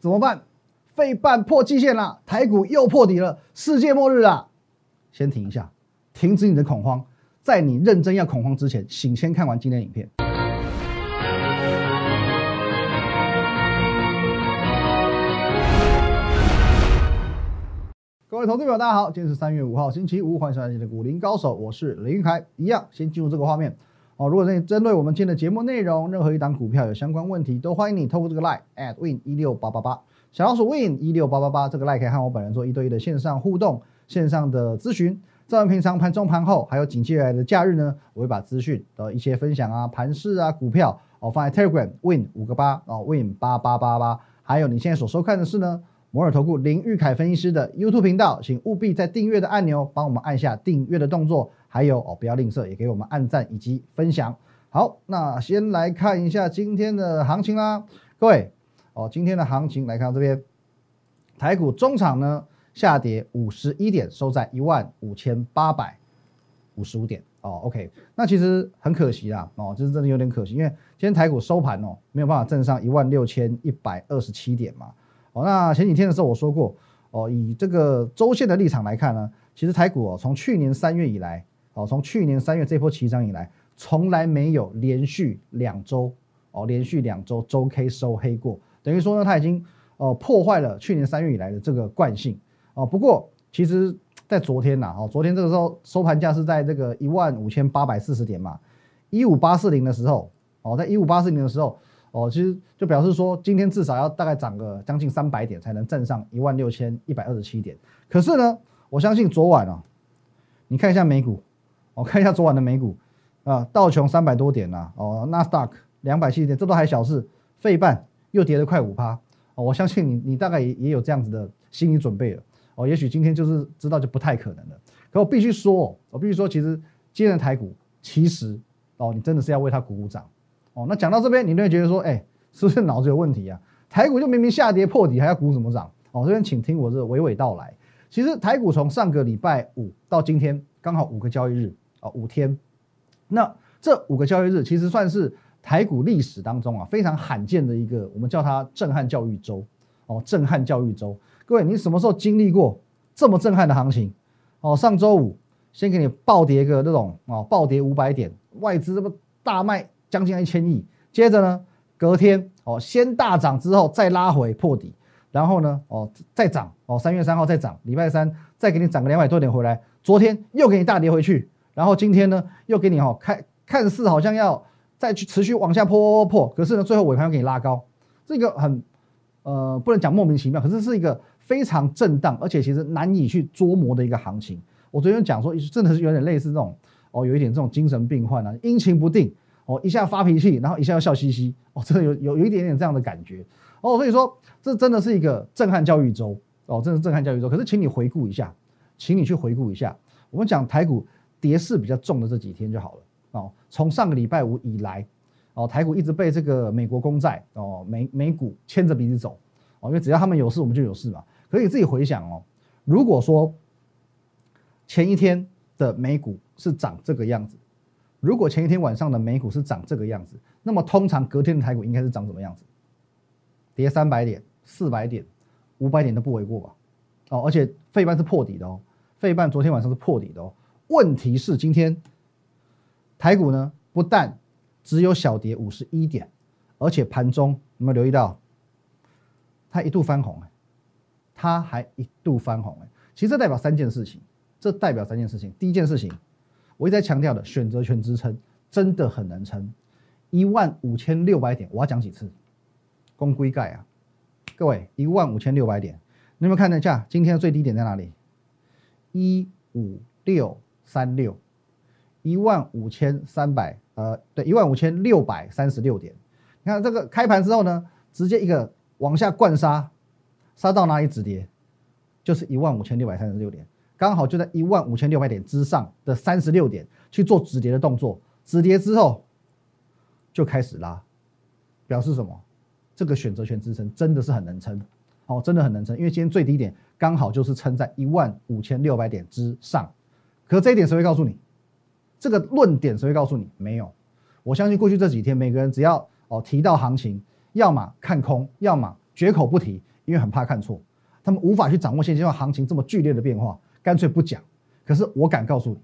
怎么办？费半破季线了，台股又破底了，世界末日了！先停一下，停止你的恐慌，在你认真要恐慌之前，请先看完今天影片。各位投资友，大家好，今天是三月五号，星期五，欢迎收看今天的股林高手，我是林云凯。一样，先进入这个画面哦。如果你针对我们今天的节目内容，任何一档股票有相关问题，都欢迎你透过这个 line at win 一六八八八，小老鼠 win 一六八八八，这个 line 可以和我本人做一对一的线上互动、线上的咨询。在我们平常盘中、盘后，还有紧接来的假日呢，我会把资讯的一些分享啊、盘势啊、股票哦放在 Telegram win 五个八哦 win 八八八八，还有你现在所收看的是呢。摩尔投顾林玉凯分析师的 YouTube 频道，请务必在订阅的按钮帮我们按下订阅的动作，还有哦不要吝啬，也给我们按赞以及分享。好，那先来看一下今天的行情啦，各位哦，今天的行情来看这边，台股中场呢下跌五十一点，收在一万五千八百五十五点哦。OK，那其实很可惜啦哦，就是真的有点可惜，因为今天台股收盘哦没有办法挣上一万六千一百二十七点嘛。哦，那前几天的时候我说过，哦，以这个周线的立场来看呢，其实台股哦，从去年三月以来，哦，从去年三月这波起涨以来，从来没有连续两周，哦，连续两周周 K 收黑过，等于说呢，它已经哦破坏了去年三月以来的这个惯性，哦，不过其实在昨天呐，哦，昨天这个时候收盘价是在这个一万五千八百四十点嘛，一五八四零的时候，哦，在一五八四零的时候。哦，其实就表示说，今天至少要大概涨个将近三百点，才能站上一万六千一百二十七点。可是呢，我相信昨晚啊，你看一下美股，我看一下昨晚的美股啊，道琼三百多点呐，哦，纳斯达克两百七十点，这都还小事，费半又跌了快五趴。哦，我相信你，你大概也也有这样子的心理准备了。哦，也许今天就是知道就不太可能了。可我必须说，我必须说，其实今天的台股，其实哦，你真的是要为它鼓鼓掌。哦，那讲到这边，你就会觉得说，哎，是不是脑子有问题啊？台股就明明下跌破底，还要鼓什么掌？哦，这边请听我这娓娓道来。其实台股从上个礼拜五到今天，刚好五个交易日啊，五天。那这五个交易日，其实算是台股历史当中啊非常罕见的一个，我们叫它震撼教育周。哦，震撼教育周。各位，你什么时候经历过这么震撼的行情？哦，上周五先给你暴跌个那种哦，暴跌五百点，外资这么大卖。将近一千亿，接着呢，隔天哦，先大涨之后再拉回破底，然后呢，哦再涨哦，三月三号再涨，礼拜三再给你涨个两百多点回来，昨天又给你大跌回去，然后今天呢又给你哦看看似好像要再去持续往下破破破，可是呢最后尾盘又给你拉高，这个很呃不能讲莫名其妙，可是是一个非常震荡，而且其实难以去捉摸的一个行情。我昨天讲说真的是有点类似这种哦，有一点这种精神病患啊，阴晴不定。哦，一下发脾气，然后一下又笑嘻嘻，哦，真的有有有一点点这样的感觉，哦，所以说这真的是一个震撼教育周，哦，真的是震撼教育周。可是，请你回顾一下，请你去回顾一下，我们讲台股跌势比较重的这几天就好了，哦，从上个礼拜五以来，哦，台股一直被这个美国公债，哦，美美股牵着鼻子走，哦，因为只要他们有事，我们就有事嘛。可以自己回想哦，如果说前一天的美股是长这个样子。如果前一天晚上的美股是涨这个样子，那么通常隔天的台股应该是涨什么样子？跌三百点、四百点、五百点都不为过吧？哦，而且费半是破底的哦，费半昨天晚上是破底的哦。问题是今天台股呢，不但只有小跌五十一点，而且盘中有没有留意到，它一度翻红哎，它还一度翻红。其实这代表三件事情，这代表三件事情。第一件事情。我一直在强调的选择权支撑真的很难撑，一万五千六百点，我要讲几次？公归盖啊，各位，一万五千六百点，你们看一下今天的最低点在哪里？一五六三六，一万五千三百，呃，对，一万五千六百三十六点。你看这个开盘之后呢，直接一个往下灌杀，杀到哪里止跌？就是一万五千六百三十六点。刚好就在一万五千六百点之上的三十六点去做止跌的动作，止跌之后就开始拉，表示什么？这个选择权支撑真的是很能撑，哦，真的很能撑，因为今天最低点刚好就是撑在一万五千六百点之上。可这一点谁会告诉你？这个论点谁会告诉你？没有。我相信过去这几天每个人只要哦提到行情，要么看空，要么绝口不提，因为很怕看错，他们无法去掌握现阶段行情这么剧烈的变化，干脆不讲。可是我敢告诉你，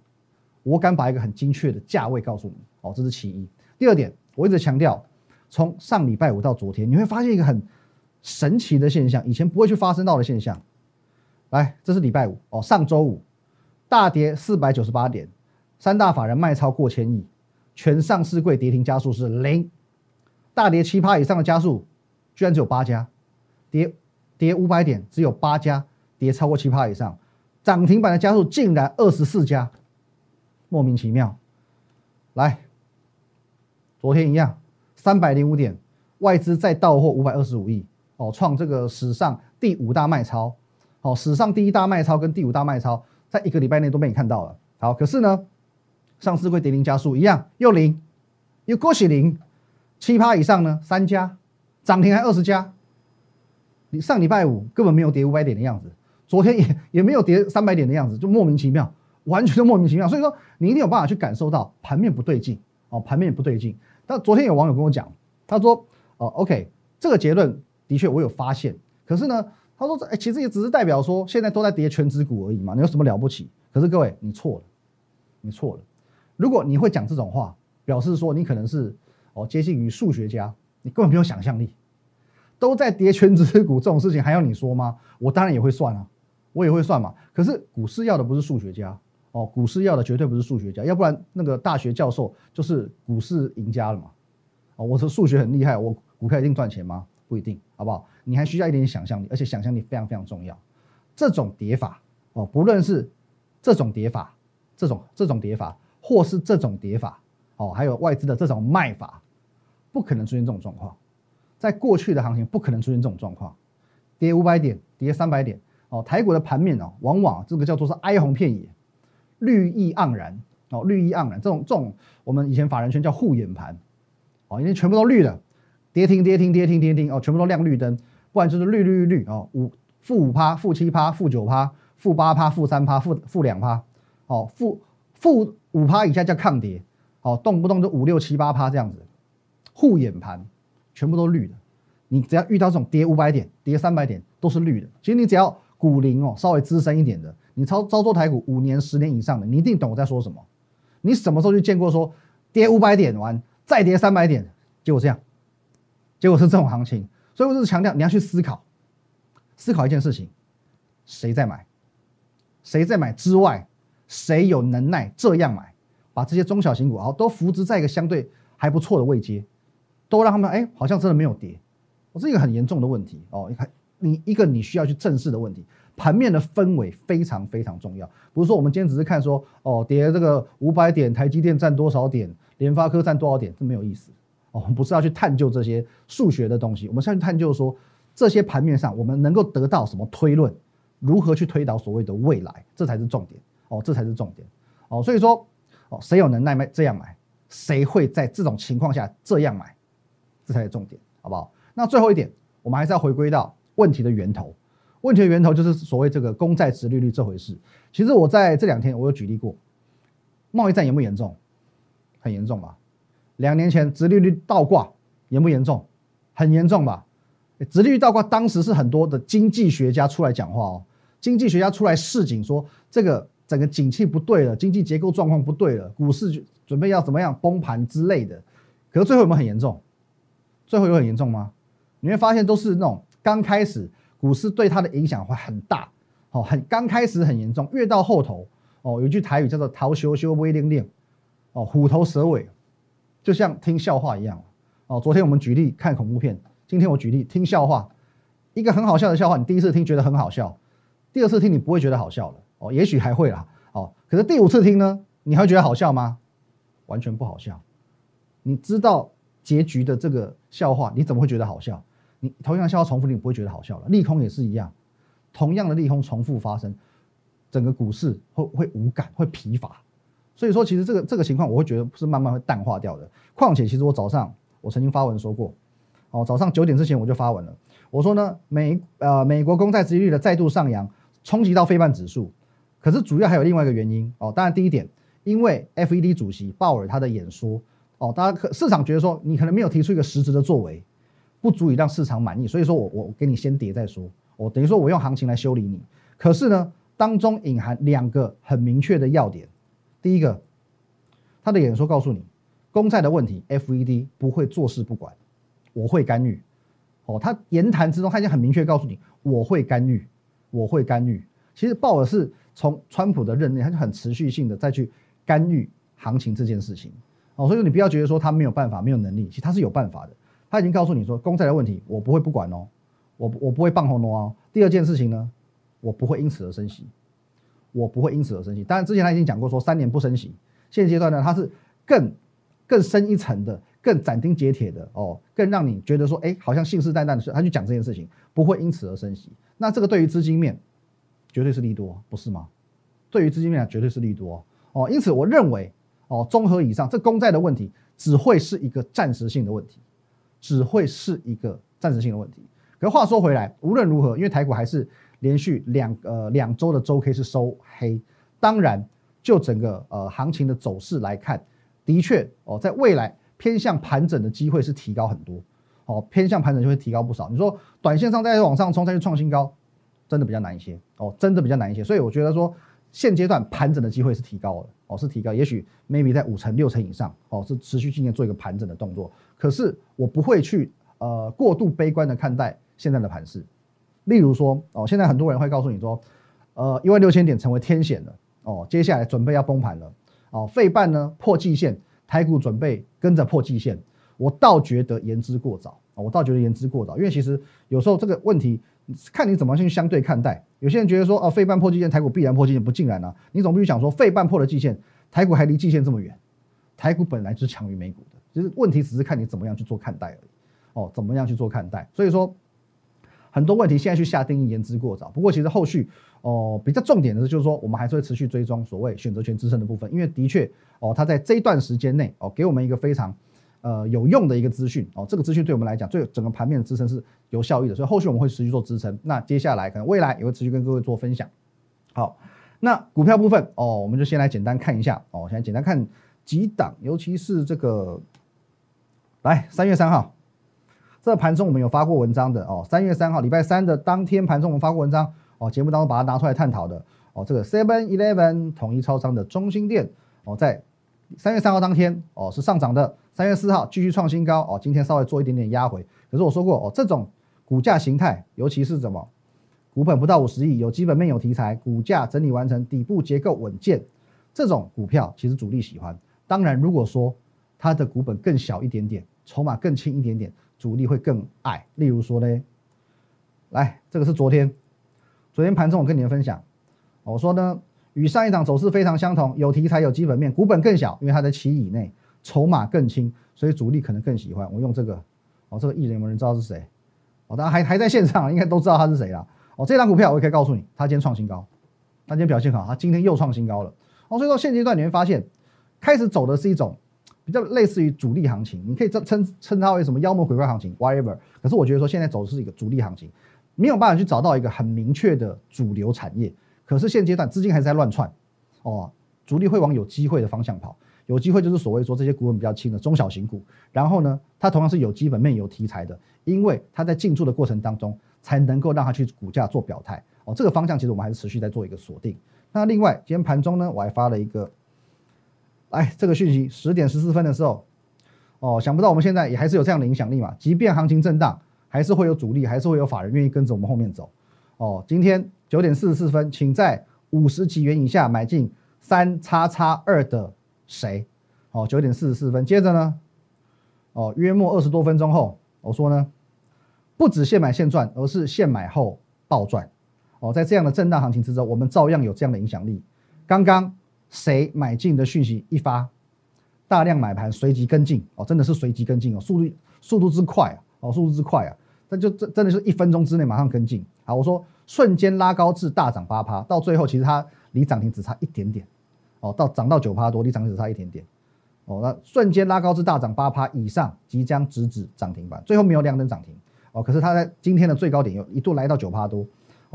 我敢把一个很精确的价位告诉你，哦，这是其一。第二点，我一直强调，从上礼拜五到昨天，你会发现一个很神奇的现象，以前不会去发生到的现象。来，这是礼拜五哦，上周五大跌四百九十八点，三大法人卖超过千亿，全上市柜跌停加速是零，大跌七趴以上的加速居然只有八家，跌跌五百点只有八家跌超过七趴以上，涨停板的加速竟然二十四家，莫名其妙。来，昨天一样，三百零五点，外资再到货五百二十五亿哦，创这个史上第五大卖超。哦，史上第一大卖超跟第五大卖超，在一个礼拜内都被你看到了。好，可是呢，上市会跌零加速一样，又零，又恭喜零，七趴以上呢，三家涨停还二十家。你上礼拜五根本没有跌五百点的样子，昨天也也没有跌三百点的样子，就莫名其妙，完全就莫名其妙。所以说，你一定有办法去感受到盘面不对劲哦，盘面不对劲。但昨天有网友跟我讲，他说：“哦，OK，这个结论的确我有发现，可是呢。”他说：“这哎，其实也只是代表说，现在都在跌全指股而已嘛，你有什么了不起？可是各位，你错了，你错了。如果你会讲这种话，表示说你可能是哦接近于数学家，你根本没有想象力。都在跌全指股这种事情，还要你说吗？我当然也会算啊，我也会算嘛。可是股市要的不是数学家哦，股市要的绝对不是数学家，要不然那个大学教授就是股市赢家了嘛。哦，我说数学很厉害，我股票一定赚钱吗？不一定，好不好？”你还需要一点点想象力，而且想象力非常非常重要。这种叠法哦，不论是这种叠法、这种这种叠法，或是这种叠法哦，还有外资的这种卖法，不可能出现这种状况。在过去的行情，不可能出现这种状况。跌五百点，跌三百点哦，台股的盘面哦，往往这个叫做是哀鸿遍野，绿意盎然哦，绿意盎然。这种这种，我们以前法人圈叫护眼盘哦，因为全部都绿的，跌停跌停跌停跌停哦，全部都亮绿灯。不然就是绿绿绿哦，五负五趴、负七趴、负九趴、负八趴、负三趴、负负两趴，哦，负负五趴以下叫抗跌，哦，动不动就五六七八趴这样子，护眼盘全部都绿的。你只要遇到这种跌五百点、跌三百点都是绿的。其实你只要股龄哦稍微资深一点的，你操操作台股五年、十年以上的，你一定懂我在说什么。你什么时候去见过说跌五百点完再跌三百点，结果这样，结果是这种行情。所以我就是强调，你要去思考，思考一件事情：谁在买？谁在买之外，谁有能耐这样买？把这些中小型股啊都扶植在一个相对还不错的位阶，都让他们哎，好像真的没有跌。我是一个很严重的问题哦。你看，你一个你需要去正视的问题，盘面的氛围非常非常重要。不是说我们今天只是看说哦，跌这个五百点，台积电占多少点，联发科占多少点，这没有意思。我们不是要去探究这些数学的东西，我们是要去探究说这些盘面上我们能够得到什么推论，如何去推导所谓的未来，这才是重点哦，这才是重点哦。所以说哦，谁有能耐买这样买，谁会在这种情况下这样买，这才是重点，好不好？那最后一点，我们还是要回归到问题的源头，问题的源头就是所谓这个公债值利率这回事。其实我在这两天我有举例过，贸易战严不严重？很严重吧？两年前，殖利率倒挂严不严重？很严重吧？殖利率倒挂当时是很多的经济学家出来讲话哦，经济学家出来示警说，这个整个景气不对了，经济结构状况不对了，股市准备要怎么样崩盘之类的。可是最后有没有很严重？最后有很严重吗？你会发现都是那种刚开始股市对它的影响会很大，哦，很刚开始很严重，越到后头哦，有句台语叫做“逃羞羞威令令”，哦，虎头蛇尾。就像听笑话一样哦。昨天我们举例看恐怖片，今天我举例听笑话。一个很好笑的笑话，你第一次听觉得很好笑，第二次听你不会觉得好笑了哦，也许还会啦哦。可是第五次听呢，你还觉得好笑吗？完全不好笑。你知道结局的这个笑话，你怎么会觉得好笑？你同样笑话重复，你不会觉得好笑了。利空也是一样，同样的利空重复发生，整个股市会会无感，会疲乏。所以说，其实这个这个情况，我会觉得是慢慢会淡化掉的。况且，其实我早上我曾经发文说过，哦，早上九点之前我就发文了。我说呢，美呃美国公债殖利率的再度上扬，冲击到非半指数。可是主要还有另外一个原因哦。当然，第一点，因为 FED 主席鲍尔他的演说哦，大家可市场觉得说你可能没有提出一个实质的作为，不足以让市场满意，所以说我我给你先跌再说，我等于说我用行情来修理你。可是呢，当中隐含两个很明确的要点，第一个，他的演说告诉你，公债的问题，FED 不会坐视不管，我会干预。哦，他言谈之中他已经很明确告诉你，我会干预，我会干预。其实鲍尔是从川普的任内，他就很持续性的再去干预行情这件事情。哦，所以你不要觉得说他没有办法、没有能力，其实他是有办法的。他已经告诉你说，公债的问题我不会不管哦，我我不会放红诺哦。第二件事情呢，我不会因此而升息，我不会因此而升息。当然之前他已经讲过说三年不升息，现阶段呢他是更更深一层的、更斩钉截铁的哦，更让你觉得说，哎，好像信誓旦旦的，他去讲这件事情不会因此而升息。那这个对于资金面绝对是利多，不是吗？对于资金面绝对是利多哦。因此我认为哦，综合以上，这公债的问题只会是一个暂时性的问题。只会是一个暂时性的问题。可话说回来，无论如何，因为台股还是连续两呃两周的周 K 是收黑，当然就整个呃行情的走势来看，的确哦，在未来偏向盘整的机会是提高很多哦，偏向盘整就会提高不少。你说短线上再往上冲再去创新高，真的比较难一些哦，真的比较难一些。所以我觉得说现阶段盘整的机会是提高了哦，是提高，也许 maybe 在五成六成以上哦，是持续今年做一个盘整的动作。可是我不会去呃过度悲观的看待现在的盘势，例如说哦，现在很多人会告诉你说，呃一万六千点成为天险了哦，接下来准备要崩盘了哦，费半呢破季线，台股准备跟着破季线，我倒觉得言之过早啊，我倒觉得言之过早，因为其实有时候这个问题看你怎么去相对看待，有些人觉得说哦费半破季线，台股必然破季线，不尽然啊，你总必须想说费半破了季线，台股还离季线这么远，台股本来就是强于美股的。其实问题只是看你怎么样去做看待而已，哦，怎么样去做看待？所以说很多问题现在去下定义言之过早。不过其实后续哦比较重点的是，就是说我们还是会持续追踪所谓选择权支撑的部分，因为的确哦它在这一段时间内哦给我们一个非常呃有用的一个资讯哦，这个资讯对我们来讲，对整个盘面的支撑是有效益的，所以后续我们会持续做支撑。那接下来可能未来也会持续跟各位做分享。好，那股票部分哦，我们就先来简单看一下哦，现在简单看几档，尤其是这个。来，三月三号，这盘中我们有发过文章的哦。三月三号，礼拜三的当天盘中我们发过文章哦，节目当中把它拿出来探讨的哦。这个 Seven Eleven 统一超商的中心店哦，在三月三号当天哦是上涨的。三月四号继续创新高哦，今天稍微做一点点压回。可是我说过哦，这种股价形态，尤其是什么股本不到五十亿，有基本面有题材，股价整理完成，底部结构稳健，这种股票其实主力喜欢。当然，如果说它的股本更小一点点。筹码更轻一点点，主力会更爱。例如说呢，来，这个是昨天，昨天盘中我跟你们分享，我说呢，与上一档走势非常相同，有题材有基本面，股本更小，因为它在七以内，筹码更轻，所以主力可能更喜欢。我用这个，哦，这个艺人有没有人知道是谁？哦，大家还还在现场，应该都知道他是谁了。哦，这张股票我也可以告诉你，他今天创新高，他今天表现好，他今天又创新高了。哦，所以说现阶段你会发现，开始走的是一种。比较类似于主力行情，你可以称称称它为什么妖魔鬼怪行情，whatever。可是我觉得说现在走的是一个主力行情，没有办法去找到一个很明确的主流产业。可是现阶段资金还是在乱窜，哦，主力会往有机会的方向跑，有机会就是所谓说这些股本比较轻的中小型股。然后呢，它同样是有基本面有题材的，因为它在进驻的过程当中才能够让它去股价做表态。哦，这个方向其实我们还是持续在做一个锁定。那另外今天盘中呢，我还发了一个。哎，这个讯息十点十四分的时候，哦，想不到我们现在也还是有这样的影响力嘛。即便行情震荡，还是会有主力，还是会有法人愿意跟着我们后面走。哦，今天九点四十四分，请在五十几元以下买进三叉叉二的谁？哦，九点四十四分，接着呢，哦，约莫二十多分钟后，我说呢，不止现买现赚，而是现买后暴赚。哦，在这样的震荡行情之中，我们照样有这样的影响力。刚刚。谁买进的讯息一发，大量买盘随即跟进哦，真的是随即跟进哦，速度速度之快啊，哦，速度之快啊，那就真真的是一分钟之内马上跟进啊！我说瞬间拉高至大涨八趴，到最后其实它离涨停只差一点点哦，到涨到九趴多，离涨停只差一点点哦，那瞬间拉高至大涨八趴以上，即将直指涨停板，最后没有两等涨停哦，可是它在今天的最高点有一度来到九趴多。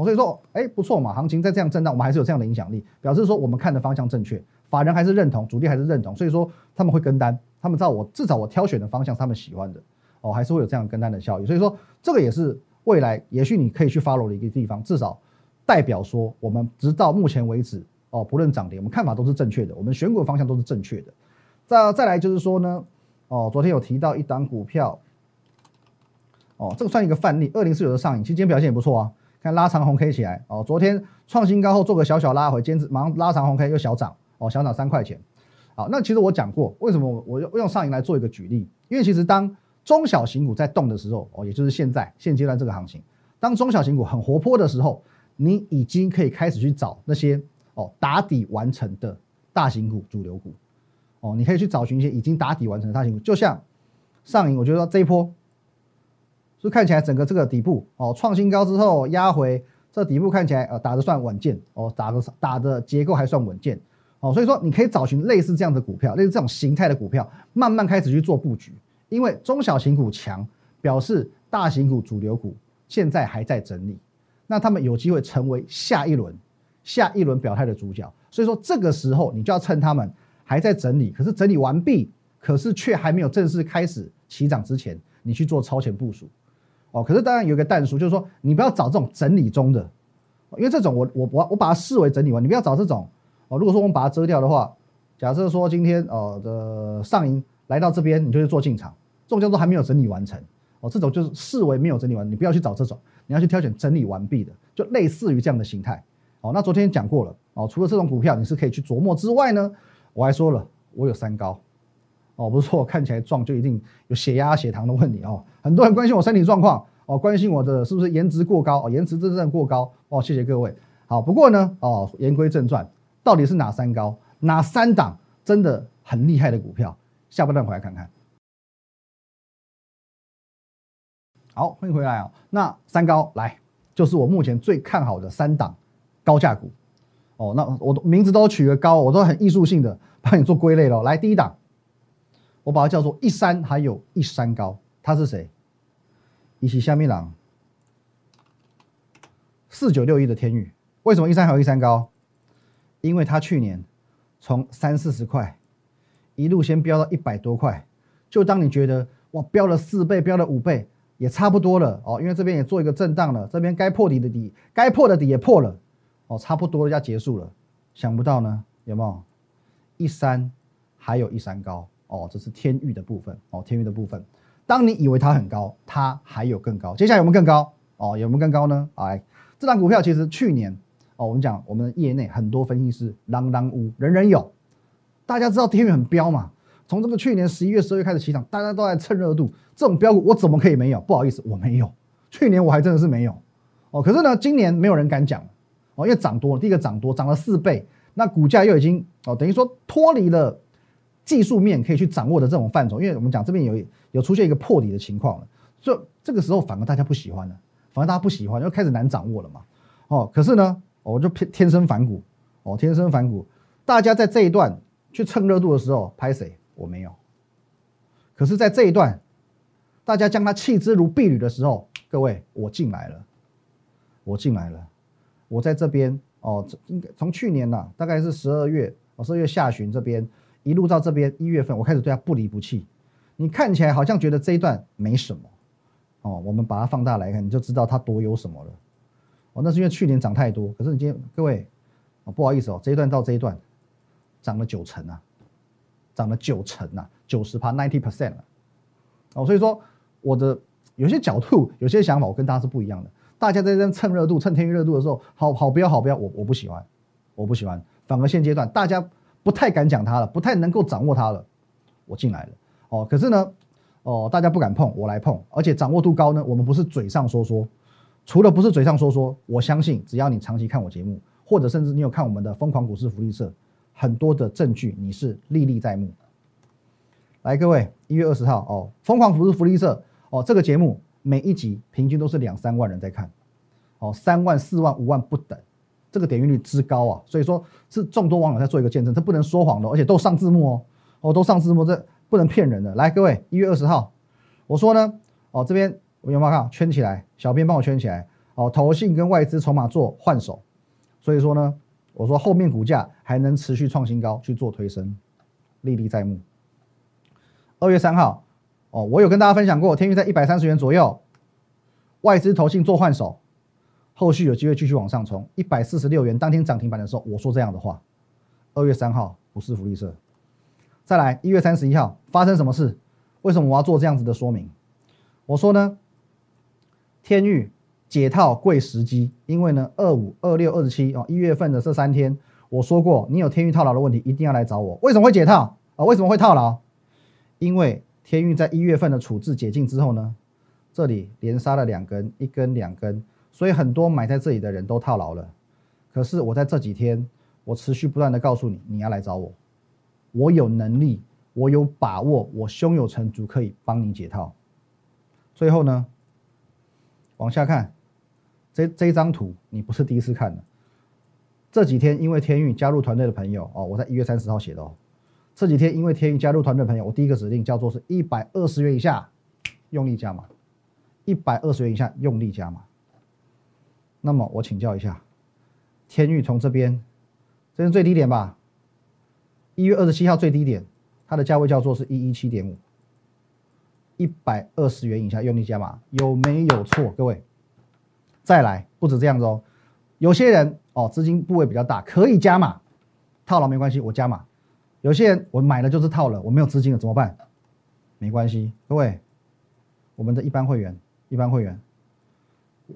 所以说，哎，不错嘛，行情在这样震荡，我们还是有这样的影响力，表示说我们看的方向正确，法人还是认同，主力还是认同，所以说他们会跟单，他们知道我至少我挑选的方向是他们喜欢的，哦，还是会有这样跟单的效益。所以说这个也是未来也许你可以去 follow 的一个地方，至少代表说我们直到目前为止哦，不论涨跌，我们看法都是正确的，我们选股方向都是正确的。再再来就是说呢，哦，昨天有提到一档股票，哦，这个算一个范例，二零四九的上影，其实今天表现也不错啊，看拉长红 K 起来，哦，昨天创新高后做个小小拉回，今天马上拉长红 K 又小涨，哦，小涨三块钱。好，那其实我讲过，为什么我用用上影来做一个举例？因为其实当中小型股在动的时候，哦，也就是现在现阶段这个行情，当中小型股很活泼的时候，你已经可以开始去找那些哦打底完成的大型股、主流股。哦，你可以去找寻一些已经打底完成的大型股，就像上影，我觉得这一波，就看起来整个这个底部哦创新高之后压回，这底部看起来呃打的算稳健哦，打的打的结构还算稳健哦，所以说你可以找寻类似这样的股票，类似这种形态的股票，慢慢开始去做布局，因为中小型股强，表示大型股主流股现在还在整理，那他们有机会成为下一轮下一轮表态的主角，所以说这个时候你就要趁他们。还在整理，可是整理完毕，可是却还没有正式开始起涨之前，你去做超前部署，哦，可是当然有一个淡数，就是说你不要找这种整理中的，因为这种我我我我把它视为整理完，你不要找这种哦。如果说我们把它遮掉的话，假设说今天呃的上影来到这边，你就去做进场，这种叫做还没有整理完成，哦，这种就是视为没有整理完，你不要去找这种，你要去挑选整理完毕的，就类似于这样的形态，哦，那昨天讲过了，哦，除了这种股票你是可以去琢磨之外呢。我还说了，我有三高，哦，不是说我看起来壮就一定有血压、血糖的问题哦。很多人关心我身体状况，哦，关心我的是不是颜值过高，哦，颜值真正过高，哦，谢谢各位。好，不过呢，哦，言归正传，到底是哪三高，哪三档真的很厉害的股票？下半段回来看看。好，欢迎回来啊。那三高来，就是我目前最看好的三档高价股。哦，那我名字都取个高，我都很艺术性的帮你做归类了。来，第一档，我把它叫做一山，还有一山高，他是谁？一起下面郎，四九六一的天宇。为什么一山还有一山高？因为他去年从三四十块一路先飙到一百多块，就当你觉得哇，飙了四倍，飙了五倍，也差不多了哦。因为这边也做一个震荡了，这边该破底的底，该破的底也破了。哦，差不多要结束了，想不到呢，有没有一山还有一山高哦？这是天域的部分哦，天域的部分。当你以为它很高，它还有更高。接下来有没有更高？哦，有没有更高呢？哎，这张股票其实去年哦，我们讲我们业内很多分析师啷啷呜，人人有。大家知道天域很彪嘛？从这个去年十一月、十二月开始起涨，大家都在蹭热度。这种标股我怎么可以没有？不好意思，我没有。去年我还真的是没有哦。可是呢，今年没有人敢讲。哦，因为涨多了，第一个涨多，涨了四倍，那股价又已经哦，等于说脱离了技术面可以去掌握的这种范畴。因为我们讲这边有有出现一个破底的情况了，所以这个时候反而大家不喜欢了，反而大家不喜欢，又开始难掌握了嘛。哦，可是呢，我就偏天生反骨，哦，天生反骨，大家在这一段去蹭热度的时候拍谁？我没有。可是，在这一段大家将它弃之如敝履的时候，各位，我进来了，我进来了。我在这边哦，应该从去年呐，大概是十二月哦，十二月下旬这边一路到这边一月份，我开始对它不离不弃。你看起来好像觉得这一段没什么哦，我们把它放大来看，你就知道它多有什么了。哦，那是因为去年涨太多，可是你今天各位哦，不好意思哦，这一段到这一段涨了九成啊，涨了九成啊，九十趴 ninety percent 了。哦，所以说我的有些角度、有些想法，我跟大家是不一样的。大家在这蹭热度、蹭天域热度的时候，好好标好标，我我不喜欢，我不喜欢。反而现阶段大家不太敢讲它了，不太能够掌握它了，我进来了。哦，可是呢，哦，大家不敢碰，我来碰，而且掌握度高呢。我们不是嘴上说说，除了不是嘴上说说，我相信只要你长期看我节目，或者甚至你有看我们的疯狂股市福利社，很多的证据你是历历在目。来，各位，一月二十号哦，疯狂股市福利社哦，这个节目。每一集平均都是两三万人在看，哦，三万、四万、五万不等，这个点击率之高啊！所以说是众多网友在做一个见证，这不能说谎的，而且都上字幕哦，哦，都上字幕，这不能骗人的。来，各位，一月二十号，我说呢，哦，这边我有没有看圈起来？小编帮我圈起来，哦，投信跟外资筹码做换手，所以说呢，我说后面股价还能持续创新高去做推升，历历在目。二月三号。哦，我有跟大家分享过，天域在一百三十元左右，外资投信做换手，后续有机会继续往上冲，一百四十六元当天涨停板的时候，我说这样的话，二月三号不是福利社，再来一月三十一号发生什么事？为什么我要做这样子的说明？我说呢，天域解套贵时机，因为呢二五二六二十七哦一月份的这三天，我说过你有天域套牢的问题，一定要来找我。为什么会解套啊？为什么会套牢？因为天域在一月份的处置解禁之后呢，这里连杀了两根，一根两根，所以很多买在这里的人都套牢了。可是我在这几天，我持续不断的告诉你，你要来找我，我有能力，我有把握，我胸有成竹可以帮你解套。最后呢，往下看，这这张图你不是第一次看了，这几天因为天运加入团队的朋友哦，我在一月三十号写的哦。这几天因为天运加入团队朋友，我第一个指令叫做是一百二十元以下用力加码，一百二十元以下用力加码。那么我请教一下，天宇从这边，这是最低点吧？一月二十七号最低点，它的价位叫做是一一七点五，一百二十元以下用力加码，有没有错？各位，再来，不止这样子哦，有些人哦资金部位比较大，可以加码，套牢没关系，我加码。有些人我买了就是套了，我没有资金了怎么办？没关系，各位，我们的一般会员，一般会员，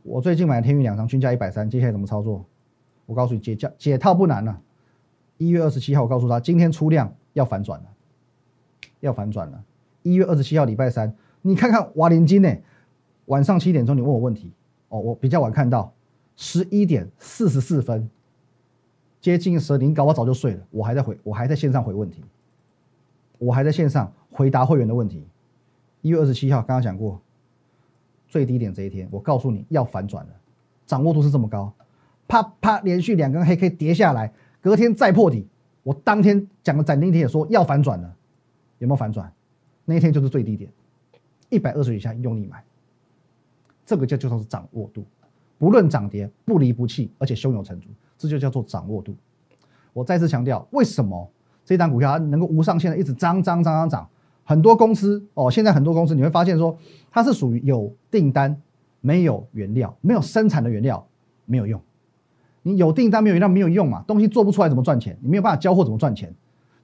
我最近买了天宇两张，均价一百三，接下来怎么操作？我告诉你，解价解套不难了。一月二十七号，我告诉他，今天出量要反转了，要反转了。一月二十七号礼拜三，你看看瓦林金呢？晚上七点钟你问我问题，哦，我比较晚看到，十一点四十四分。接近十二点，搞我早就睡了。我还在回，我还在线上回问题，我还在线上回答会员的问题。一月二十七号，刚刚讲过，最低点这一天，我告诉你要反转了，掌握度是这么高，啪啪连续两根黑 K 跌下来，隔天再破底，我当天讲的斩钉截铁说要反转了，有没有反转？那一天就是最低点，一百二十以下用力买，这个就就算是掌握度，不论涨跌不离不弃，而且胸有成竹。这就叫做掌握度。我再次强调，为什么这档股票它能够无上限的一直涨涨涨涨涨？很多公司哦，现在很多公司你会发现说，它是属于有订单没有原料，没有生产的原料没有用。你有订单没有原料没有用嘛？东西做不出来怎么赚钱？你没有办法交货怎么赚钱？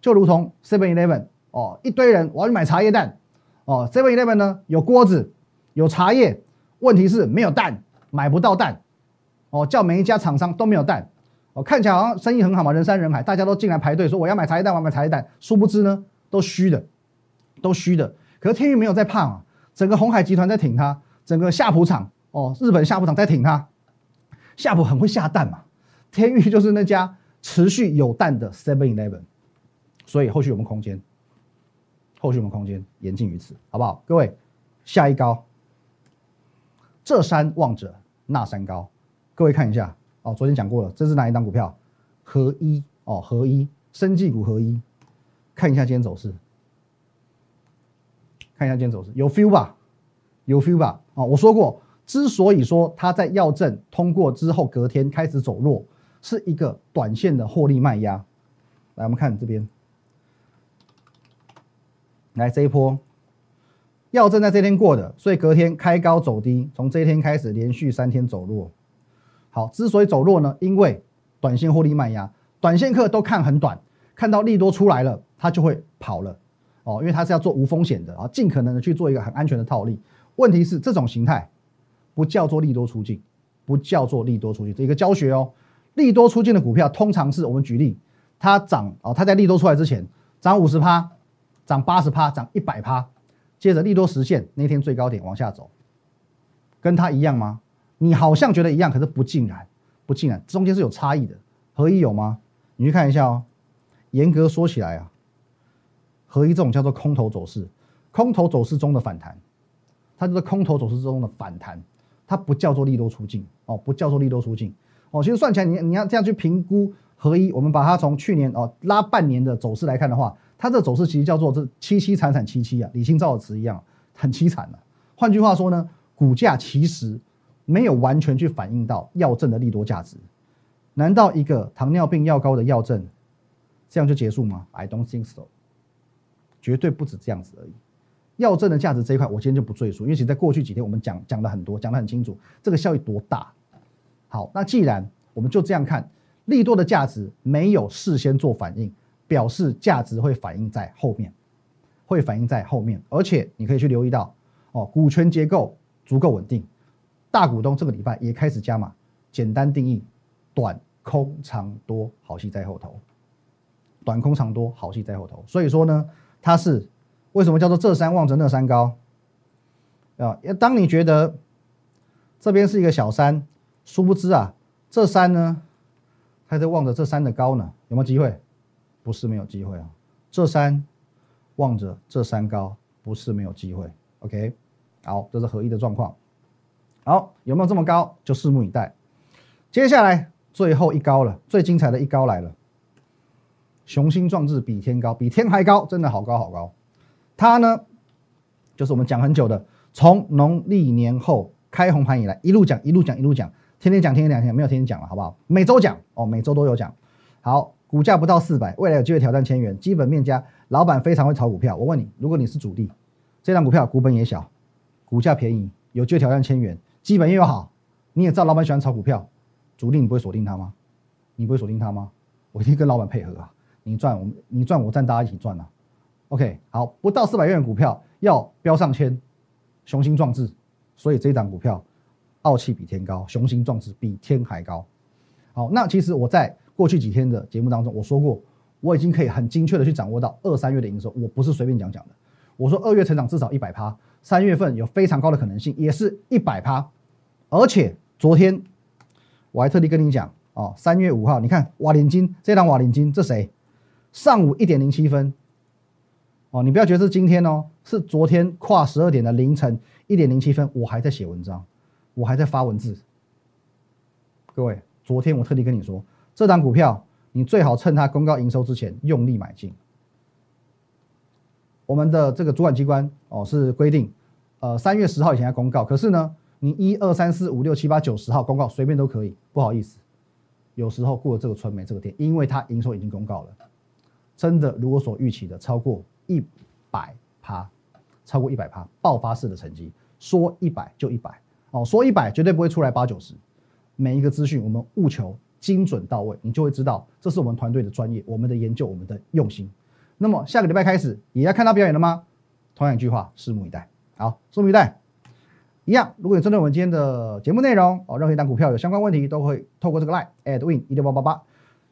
就如同 Seven Eleven 哦，一堆人我要去买茶叶蛋哦，Seven Eleven 呢有锅子有茶叶，问题是没有蛋，买不到蛋哦，叫每一家厂商都没有蛋。哦，看起来好像生意很好嘛，人山人海，大家都进来排队说我要买茶叶蛋，我要买茶叶蛋。殊不知呢，都虚的，都虚的。可是天宇没有在怕啊，整个红海集团在挺他，整个夏普厂哦，日本夏普厂在挺他。夏普很会下蛋嘛，天宇就是那家持续有蛋的 Seven Eleven，所以后续有没空间？后续有没空间？言尽于此，好不好？各位，下一高，这山望着那山高，各位看一下。哦，昨天讲过了，这是哪一档股票？合一哦，合一生技股合一，看一下今天走势，看一下今天走势，有 feel 吧？有 feel 吧？哦，我说过，之所以说它在药证通过之后隔天开始走弱，是一个短线的获利卖压。来，我们看这边，来这一波，药证在这天过的，所以隔天开高走低，从这一天开始连续三天走弱。好，之所以走弱呢，因为短线获利卖压，短线客都看很短，看到利多出来了，他就会跑了哦，因为它是要做无风险的啊，尽可能的去做一个很安全的套利。问题是这种形态不叫做利多出境，不叫做利多出境，这一个教学哦。利多出境的股票，通常是我们举例，它涨哦，它在利多出来之前涨五十趴，涨八十趴，涨一百趴，接着利多实现那天最高点往下走，跟它一样吗？你好像觉得一样，可是不尽然，不尽然，中间是有差异的。合一有吗？你去看一下哦。严格说起来啊，合一这种叫做空头走势，空头走势中的反弹，它就是空头走势中的反弹，它不叫做利多出境哦，不叫做利多出境哦。其实算起来，你你要这样去评估合一，我们把它从去年哦拉半年的走势来看的话，它这走势其实叫做这凄凄惨惨戚戚啊，李清照的词一样，很凄惨的。换句话说呢，股价其实。没有完全去反映到药证的利多价值，难道一个糖尿病药膏的药证这样就结束吗？I don't think so，绝对不止这样子而已。药证的价值这一块，我今天就不赘述，因为其实在过去几天我们讲讲了很多，讲得很清楚，这个效益多大。好，那既然我们就这样看，利多的价值没有事先做反应，表示价值会反映在后面，会反映在后面，而且你可以去留意到，哦，股权结构足够稳定，大股东这个礼拜也开始加码。简单定义，短空长多，好戏在后头。短空长多，好戏在后头。所以说呢，它是为什么叫做这山望着那山高？啊，当你觉得这边是一个小山，殊不知啊，这山呢，还在望着这山的高呢，有没有机会？不是没有机会啊，这山望着这山高，不是没有机会。OK，好，这是合一的状况。好，有没有这么高？就拭目以待。接下来最后一高了，最精彩的一高来了。雄心壮志比天高，比天还高，真的好高好高。它呢，就是我们讲很久的，从农历年后开红盘以来，一路讲一路讲一路讲，天天讲天天讲天没有天天讲了，好不好？每周讲哦，每周都有讲。好，股价不到四百，未来有机会挑战千元，基本面加，老板非常会炒股票。我问你，如果你是主力，这张股票股本也小，股价便宜，有机会挑战千元，基本面又好，你也知道老板喜欢炒股票。主力你不会锁定它吗？你不会锁定它吗？我一定跟老板配合啊！你赚我们，你赚我赚，大家一起赚啊！OK，好，不到四百元的股票要飙上千，雄心壮志，所以这一档股票傲气比天高，雄心壮志比天还高。好，那其实我在过去几天的节目当中我说过，我已经可以很精确的去掌握到二三月的营收，我不是随便讲讲的。我说二月成长至少一百趴，三月份有非常高的可能性，也是一百趴，而且昨天。我还特地跟你讲哦，三月五号，你看瓦林金这档瓦林金，这谁？上午一点零七分，哦，你不要觉得是今天哦，是昨天跨十二点的凌晨一点零七分，我还在写文章，我还在发文字。各位，昨天我特地跟你说，这档股票你最好趁它公告营收之前用力买进。我们的这个主管机关哦是规定，呃，三月十号以前要公告，可是呢？你一二三四五六七八九十号公告随便都可以，不好意思，有时候过了这个村没这个店，因为它营收已经公告了，真的如果所预期的超过一百趴，超过一百趴爆发式的成绩，说一百就一百哦，说一百绝对不会出来八九十，每一个资讯我们务求精准到位，你就会知道这是我们团队的专业，我们的研究，我们的用心。那么下个礼拜开始也要看到表演了吗？同样一句话，拭目以待。好，拭目以待。一样，如果有针对我们今天的节目内容哦，任何一档股票有相关问题，都会透过这个 line at win 一六八八八，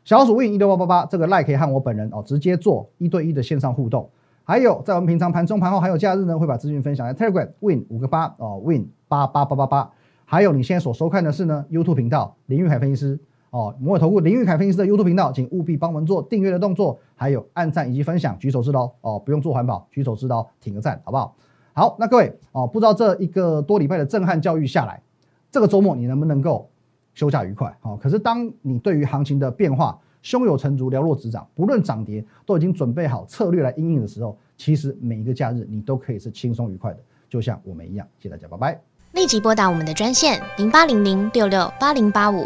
小鼠 win 一六八八八这个 like 可以和我本人哦直接做一对一的线上互动。还有在我们平常盘中、盘后还有假日呢，会把资讯分享在 Telegram win 五个八哦 win 八八八八八。还有你现在所收看的是呢 YouTube 频道林玉凯分析师哦，摩尔投顾林玉凯分析师的 YouTube 频道，请务必帮我们做订阅的动作，还有按赞以及分享，举手之劳哦，不用做环保，举手之劳，挺个赞，好不好？好，那各位哦，不知道这一个多礼拜的震撼教育下来，这个周末你能不能够休假愉快？好，可是当你对于行情的变化胸有成竹、了若指掌，不论涨跌都已经准备好策略来应应的时候，其实每一个假日你都可以是轻松愉快的，就像我们一样。谢谢大家，拜拜。立即拨打我们的专线零八零零六六八零八五